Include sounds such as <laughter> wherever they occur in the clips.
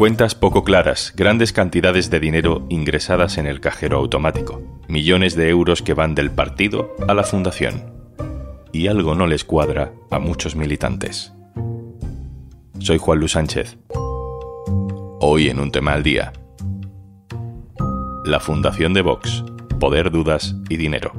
Cuentas poco claras, grandes cantidades de dinero ingresadas en el cajero automático, millones de euros que van del partido a la fundación. Y algo no les cuadra a muchos militantes. Soy Juan Luis Sánchez. Hoy en un tema al día. La Fundación de Vox, Poder, Dudas y Dinero.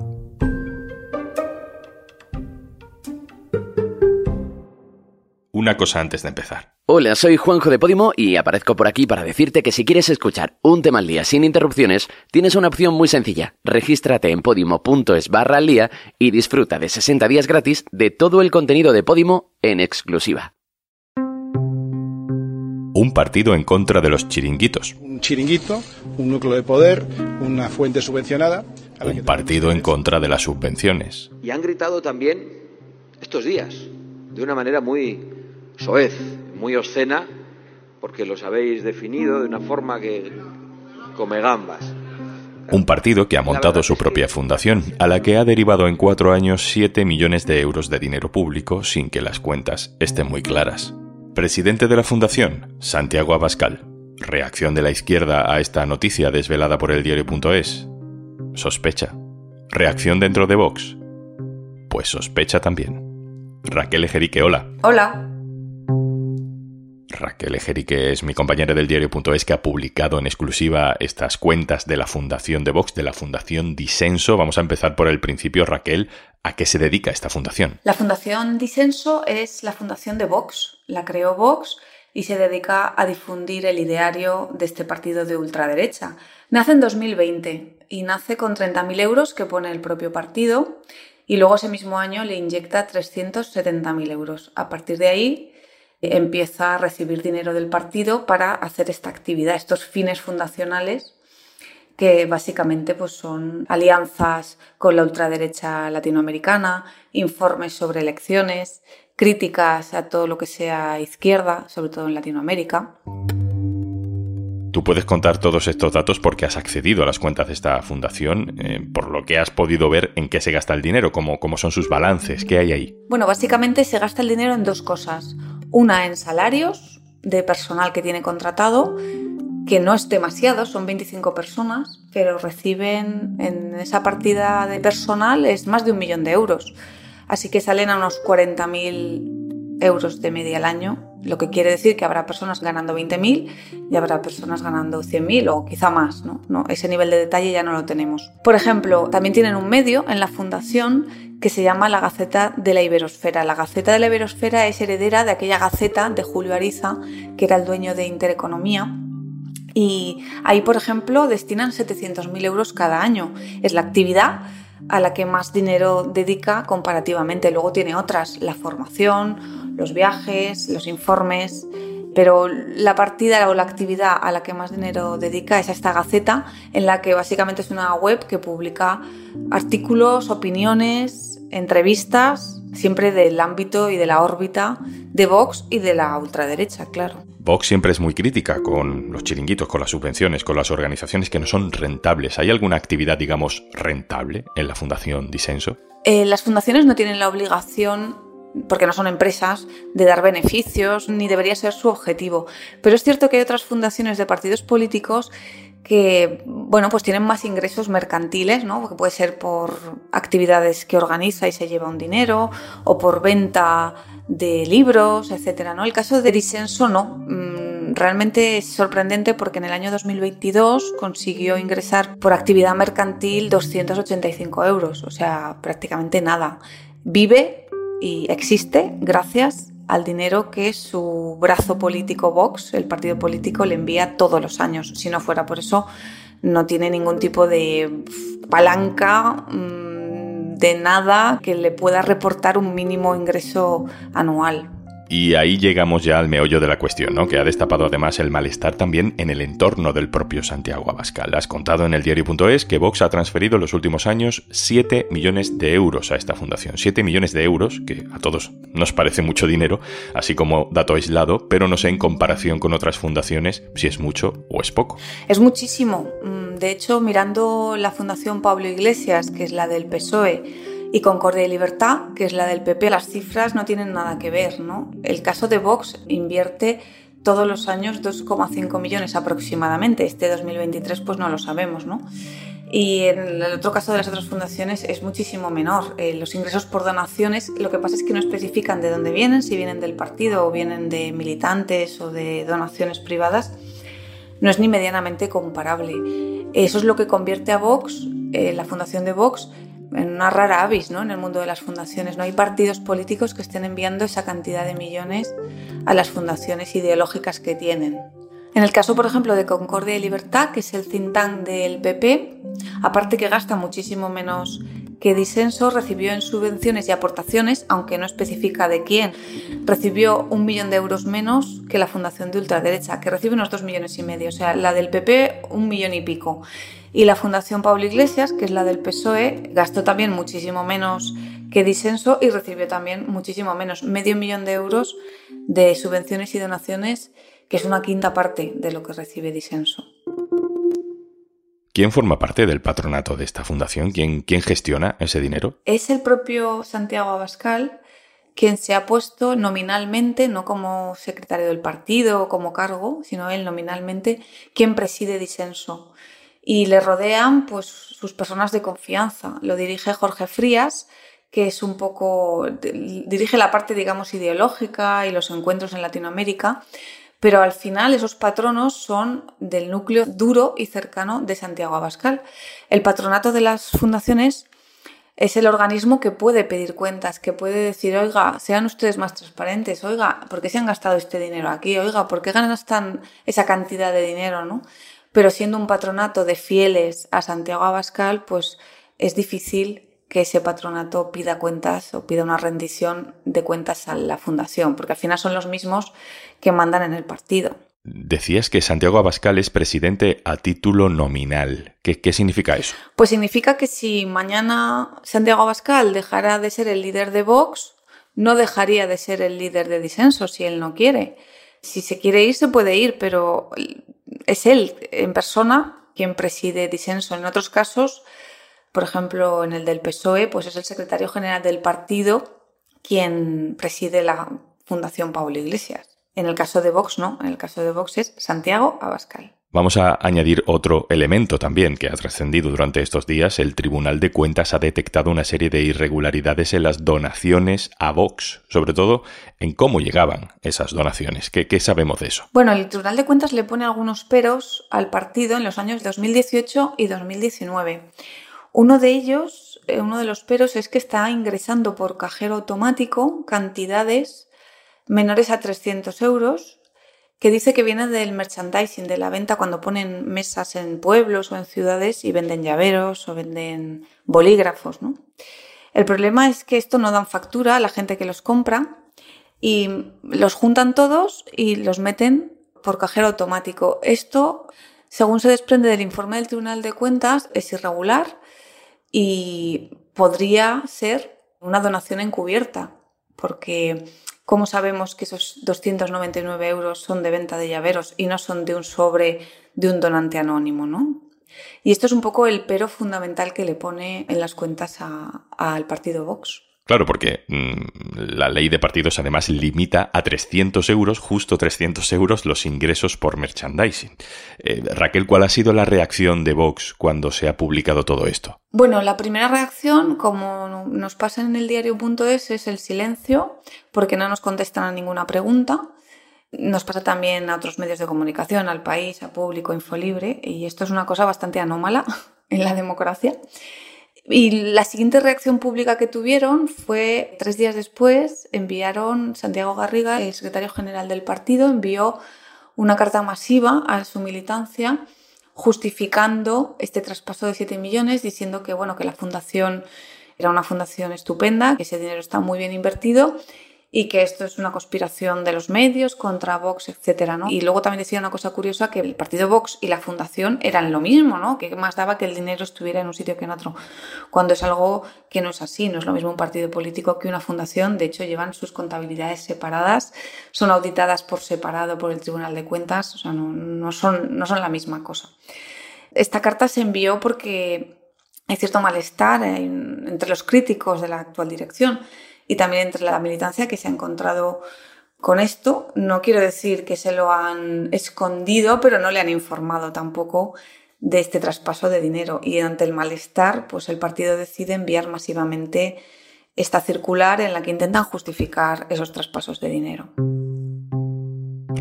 Una cosa antes de empezar. Hola, soy Juanjo de Podimo y aparezco por aquí para decirte que si quieres escuchar un tema al día sin interrupciones, tienes una opción muy sencilla. Regístrate en podimo.es barra al día y disfruta de 60 días gratis de todo el contenido de Podimo en exclusiva. Un partido en contra de los chiringuitos. Un chiringuito, un núcleo de poder, una fuente subvencionada. Un partido en contra de las subvenciones. Y han gritado también estos días, de una manera muy soez, muy obscena, porque los habéis definido de una forma que come gambas. Un partido que ha montado su propia fundación, a la que ha derivado en cuatro años 7 millones de euros de dinero público sin que las cuentas estén muy claras. Presidente de la Fundación, Santiago Abascal. Reacción de la izquierda a esta noticia desvelada por el diario.es. Sospecha. Reacción dentro de Vox. Pues sospecha también. Raquel Ejerique, hola. Hola. Raquel Ejerique es mi compañera del diario.es que ha publicado en exclusiva estas cuentas de la Fundación de Vox, de la Fundación Disenso. Vamos a empezar por el principio, Raquel. ¿A qué se dedica esta fundación? La Fundación Disenso es la fundación de Vox. La creó Vox y se dedica a difundir el ideario de este partido de ultraderecha. Nace en 2020 y nace con 30.000 euros que pone el propio partido y luego ese mismo año le inyecta 370.000 euros. A partir de ahí empieza a recibir dinero del partido para hacer esta actividad, estos fines fundacionales que básicamente pues, son alianzas con la ultraderecha latinoamericana, informes sobre elecciones, críticas a todo lo que sea izquierda, sobre todo en Latinoamérica. Tú puedes contar todos estos datos porque has accedido a las cuentas de esta fundación, eh, por lo que has podido ver en qué se gasta el dinero, cómo, cómo son sus balances, qué hay ahí. Bueno, básicamente se gasta el dinero en dos cosas. Una en salarios de personal que tiene contratado, que no es demasiado, son 25 personas, pero reciben en esa partida de personal es más de un millón de euros. Así que salen a unos 40.000 euros de media al año, lo que quiere decir que habrá personas ganando 20.000 y habrá personas ganando 100.000 o quizá más, ¿no? ¿no? Ese nivel de detalle ya no lo tenemos. Por ejemplo, también tienen un medio en la fundación que se llama la Gaceta de la Iberosfera. La Gaceta de la Iberosfera es heredera de aquella Gaceta de Julio Ariza, que era el dueño de Intereconomía. Y ahí, por ejemplo, destinan 700.000 euros cada año. Es la actividad a la que más dinero dedica comparativamente. Luego tiene otras, la formación, los viajes, los informes, pero la partida o la actividad a la que más dinero dedica es a esta Gaceta, en la que básicamente es una web que publica artículos, opiniones, entrevistas, siempre del ámbito y de la órbita de Vox y de la ultraderecha, claro. Vox siempre es muy crítica con los chiringuitos, con las subvenciones, con las organizaciones que no son rentables. ¿Hay alguna actividad, digamos, rentable en la Fundación Disenso? Eh, las fundaciones no tienen la obligación porque no son empresas, de dar beneficios, ni debería ser su objetivo. Pero es cierto que hay otras fundaciones de partidos políticos que bueno, pues tienen más ingresos mercantiles, ¿no? Que puede ser por actividades que organiza y se lleva un dinero, o por venta de libros, etcétera, ¿no? El caso de Disenso no. Mm, realmente es sorprendente porque en el año 2022 consiguió ingresar por actividad mercantil 285 euros, o sea, prácticamente nada. Vive y existe gracias al dinero que su brazo político Vox, el partido político, le envía todos los años. Si no fuera por eso, no tiene ningún tipo de palanca mm, de nada que le pueda reportar un mínimo ingreso anual. Y ahí llegamos ya al meollo de la cuestión, ¿no? Que ha destapado además el malestar también en el entorno del propio Santiago Abascal. Has contado en el diario.es que Vox ha transferido en los últimos años 7 millones de euros a esta fundación. 7 millones de euros, que a todos nos parece mucho dinero, así como dato aislado, pero no sé en comparación con otras fundaciones si es mucho o es poco. Es muchísimo. Mm, de hecho, mirando la Fundación Pablo Iglesias, que es la del PSOE, y Concordia y Libertad, que es la del PP, las cifras no tienen nada que ver, ¿no? El caso de Vox invierte todos los años 2,5 millones aproximadamente. Este 2023 pues no lo sabemos, ¿no? Y en el otro caso de las otras fundaciones es muchísimo menor. Eh, los ingresos por donaciones, lo que pasa es que no especifican de dónde vienen, si vienen del partido o vienen de militantes o de donaciones privadas. No es ni medianamente comparable. Eso es lo que convierte a Vox, eh, la fundación de Vox, en una rara avis ¿no? en el mundo de las fundaciones. No hay partidos políticos que estén enviando esa cantidad de millones a las fundaciones ideológicas que tienen. En el caso, por ejemplo, de Concordia y Libertad, que es el think tank del PP, aparte que gasta muchísimo menos que Disenso, recibió en subvenciones y aportaciones, aunque no especifica de quién, recibió un millón de euros menos que la Fundación de Ultraderecha, que recibe unos dos millones y medio. O sea, la del PP, un millón y pico. Y la Fundación Pablo Iglesias, que es la del PSOE, gastó también muchísimo menos que Disenso y recibió también muchísimo menos, medio millón de euros de subvenciones y donaciones que es una quinta parte de lo que recibe Disenso. ¿Quién forma parte del patronato de esta fundación? ¿Quién, ¿Quién, gestiona ese dinero? Es el propio Santiago Abascal quien se ha puesto nominalmente, no como secretario del partido o como cargo, sino él nominalmente, quien preside Disenso. Y le rodean pues, sus personas de confianza. Lo dirige Jorge Frías, que es un poco, dirige la parte, digamos, ideológica y los encuentros en Latinoamérica, pero al final esos patronos son del núcleo duro y cercano de Santiago Abascal. El patronato de las fundaciones es el organismo que puede pedir cuentas, que puede decir, oiga, sean ustedes más transparentes, oiga, ¿por qué se han gastado este dinero aquí? Oiga, ¿por qué gastan esa cantidad de dinero? ¿no? Pero siendo un patronato de fieles a Santiago Abascal, pues es difícil que ese patronato pida cuentas o pida una rendición de cuentas a la fundación, porque al final son los mismos que mandan en el partido. Decías que Santiago Abascal es presidente a título nominal. ¿Qué, ¿Qué, significa eso? Pues significa que si mañana Santiago Abascal dejara de ser el líder de Vox, no dejaría de ser el líder de disenso si él no quiere. Si se quiere ir, se puede ir, pero es él en persona quien preside disenso. En otros casos, por ejemplo, en el del PSOE, pues es el secretario general del partido quien preside la Fundación Pablo Iglesias. En el caso de Vox, no. En el caso de Vox es Santiago Abascal. Vamos a añadir otro elemento también que ha trascendido durante estos días. El Tribunal de Cuentas ha detectado una serie de irregularidades en las donaciones a Vox, sobre todo en cómo llegaban esas donaciones. ¿Qué, ¿Qué, sabemos de eso? Bueno, el Tribunal de Cuentas le pone algunos peros al partido en los años 2018 y 2019. Uno de ellos, eh, uno de los peros, es que está ingresando por cajero automático cantidades menores a 300 euros, que dice que viene del merchandising, de la venta cuando ponen mesas en pueblos o en ciudades y venden llaveros o venden bolígrafos. ¿no? El problema es que esto no dan factura a la gente que los compra y los juntan todos y los meten por cajero automático. Esto, según se desprende del informe del Tribunal de Cuentas, es irregular y podría ser una donación encubierta, porque ¿cómo sabemos que esos 299 euros son de venta de llaveros y no son de un sobre de un donante anónimo, ¿no? Y esto es un poco el pero fundamental que le pone en las cuentas al partido Vox. Claro, porque mm, la ley de partidos además limita a 300 euros, justo 300 euros, los ingresos por merchandising. Eh, Raquel, ¿cuál ha sido la reacción de Vox cuando se ha publicado todo esto? Bueno, la primera reacción, como nos pasa en el diario.es, es el silencio, porque no nos contestan a ninguna pregunta. Nos pasa también a otros medios de comunicación, al país, a público, Infolibre, y esto es una cosa bastante anómala <laughs> en la democracia. Y la siguiente reacción pública que tuvieron fue, tres días después, enviaron, Santiago Garriga, el secretario general del partido, envió una carta masiva a su militancia justificando este traspaso de 7 millones, diciendo que, bueno, que la fundación era una fundación estupenda, que ese dinero está muy bien invertido y que esto es una conspiración de los medios contra Vox, etcétera, ¿no? Y luego también decía una cosa curiosa que el partido Vox y la fundación eran lo mismo, ¿no? Que más daba que el dinero estuviera en un sitio que en otro, cuando es algo que no es así, no es lo mismo un partido político que una fundación, de hecho llevan sus contabilidades separadas, son auditadas por separado por el Tribunal de Cuentas, o sea, no, son, no son la misma cosa. Esta carta se envió porque hay cierto malestar entre los críticos de la actual dirección y también entre la militancia que se ha encontrado Con esto no quiero decir que se lo han escondido, pero no le han informado tampoco de este traspaso de dinero. Y ante el malestar, pues el partido decide enviar masivamente esta circular en la que intentan justificar esos traspasos de dinero.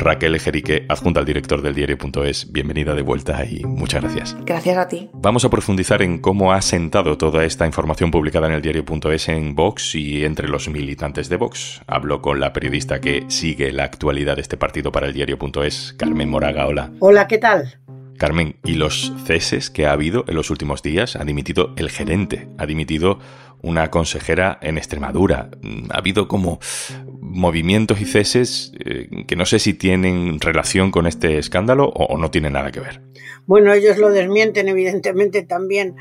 Raquel Ejerique, adjunta al director del diario.es, bienvenida de vuelta y muchas gracias. Gracias a ti. Vamos a profundizar en cómo ha sentado toda esta información publicada en el diario.es en Vox y entre los militantes de Vox. Hablo con la periodista que sigue la actualidad de este partido para el diario.es, Carmen Moraga. Hola. Hola, ¿qué tal? Carmen, ¿y los ceses que ha habido en los últimos días? Ha dimitido el gerente, ha dimitido una consejera en Extremadura. Ha habido como movimientos y ceses eh, que no sé si tienen relación con este escándalo o, no tienen nada que ver. Bueno, ellos lo desmienten, evidentemente también.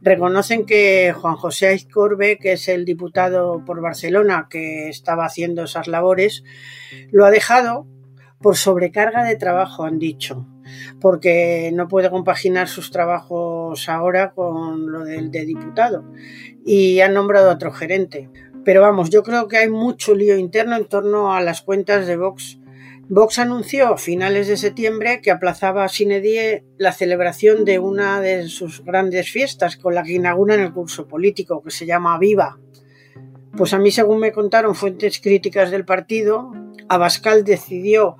Reconocen que Juan José Aizcorbe, que es el diputado por Barcelona que estaba haciendo esas labores, lo ha dejado por sobrecarga de trabajo, han dicho, porque no puede compaginar sus trabajos ahora con lo del de diputado y han nombrado a otro gerente. Pero vamos, yo creo que hay mucho lío interno en torno a las cuentas de Vox. Vox anunció a finales de septiembre que aplazaba sine die la celebración de una de sus grandes fiestas con la que inauguran el curso político que se llama Viva. Pues a mí, según me contaron fuentes críticas del partido, Abascal decidió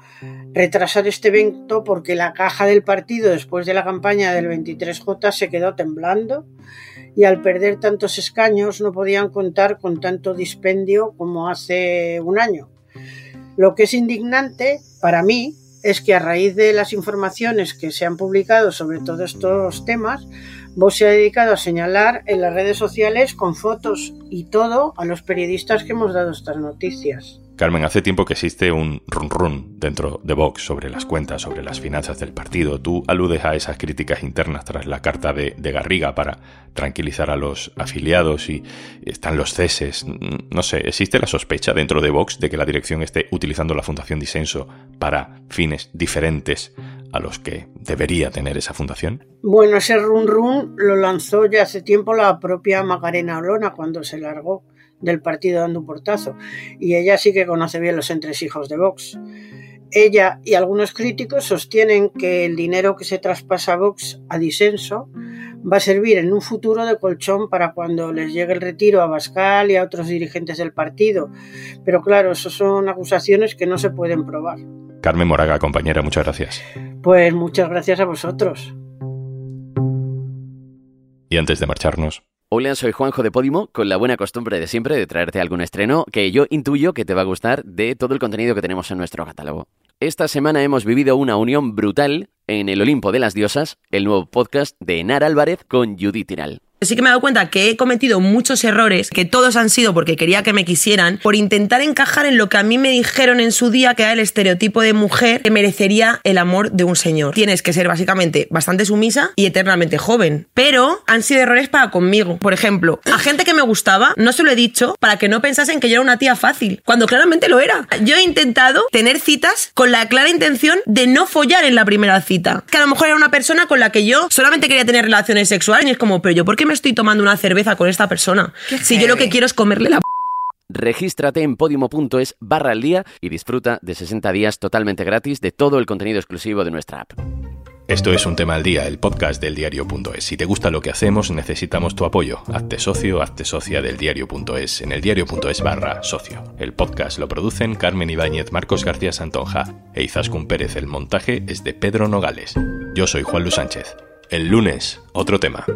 retrasar este evento porque la caja del partido después de la campaña del 23J se quedó temblando y al perder tantos escaños no podían contar con tanto dispendio como hace un año. Lo que es indignante para mí es que a raíz de las informaciones que se han publicado sobre todos estos temas, vos se ha dedicado a señalar en las redes sociales con fotos y todo a los periodistas que hemos dado estas noticias. Carmen, hace tiempo que existe un run run dentro de Vox sobre las cuentas, sobre las finanzas del partido. Tú aludes a esas críticas internas tras la carta de, Garriga para tranquilizar a los afiliados y están los ceses. No sé, ¿existe la sospecha dentro de Vox de que la dirección esté utilizando la Fundación Disenso para fines diferentes a los que debería tener esa fundación? Bueno, ese run run lo lanzó ya hace tiempo la propia Macarena Olona cuando se largó del partido dando un portazo. Y ella sí que conoce bien los entresijos de Vox. Ella y algunos críticos sostienen que el dinero que se traspasa a Vox a disenso va a servir en un futuro de colchón para cuando les llegue el retiro a Bascal y a otros dirigentes del partido. Pero claro, eso son acusaciones que no se pueden probar. Carmen Moraga, compañera, muchas gracias. Pues muchas gracias a vosotros. Y antes de marcharnos, Hola, soy Juanjo de Podimo, con la buena costumbre de siempre de traerte algún estreno que yo intuyo que te va a gustar de todo el contenido que tenemos en nuestro catálogo. Esta semana hemos vivido una unión brutal en El Olimpo de las Diosas, el nuevo podcast de Enar Álvarez con Judith Tiral. Sí que me he dado cuenta que he cometido muchos errores, que todos han sido porque quería que me quisieran, por intentar encajar en lo que a mí me dijeron en su día que era el estereotipo de mujer que merecería el amor de un señor. Tienes que ser básicamente bastante sumisa y eternamente joven. Pero han sido errores para conmigo. Por ejemplo, a gente que me gustaba, no se lo he dicho para que no pensasen que yo era una tía fácil, cuando claramente lo era. Yo he intentado tener citas con la clara intención de no follar en la primera cita. Que a lo mejor era una persona con la que yo solamente quería tener relaciones sexuales y es como, pero yo, ¿por qué me estoy tomando una cerveza con esta persona? Si yo lo que quiero es comerle la... Regístrate en podimo.es barra al día y disfruta de 60 días totalmente gratis de todo el contenido exclusivo de nuestra app. Esto es Un Tema al Día, el podcast del diario.es. Si te gusta lo que hacemos, necesitamos tu apoyo. Hazte socio, hazte socia del diario.es en el diario.es barra socio. El podcast lo producen Carmen Ibáñez, Marcos García Santonja e Izaskun Pérez. El montaje es de Pedro Nogales. Yo soy Juan Luis Sánchez. El lunes, otro tema.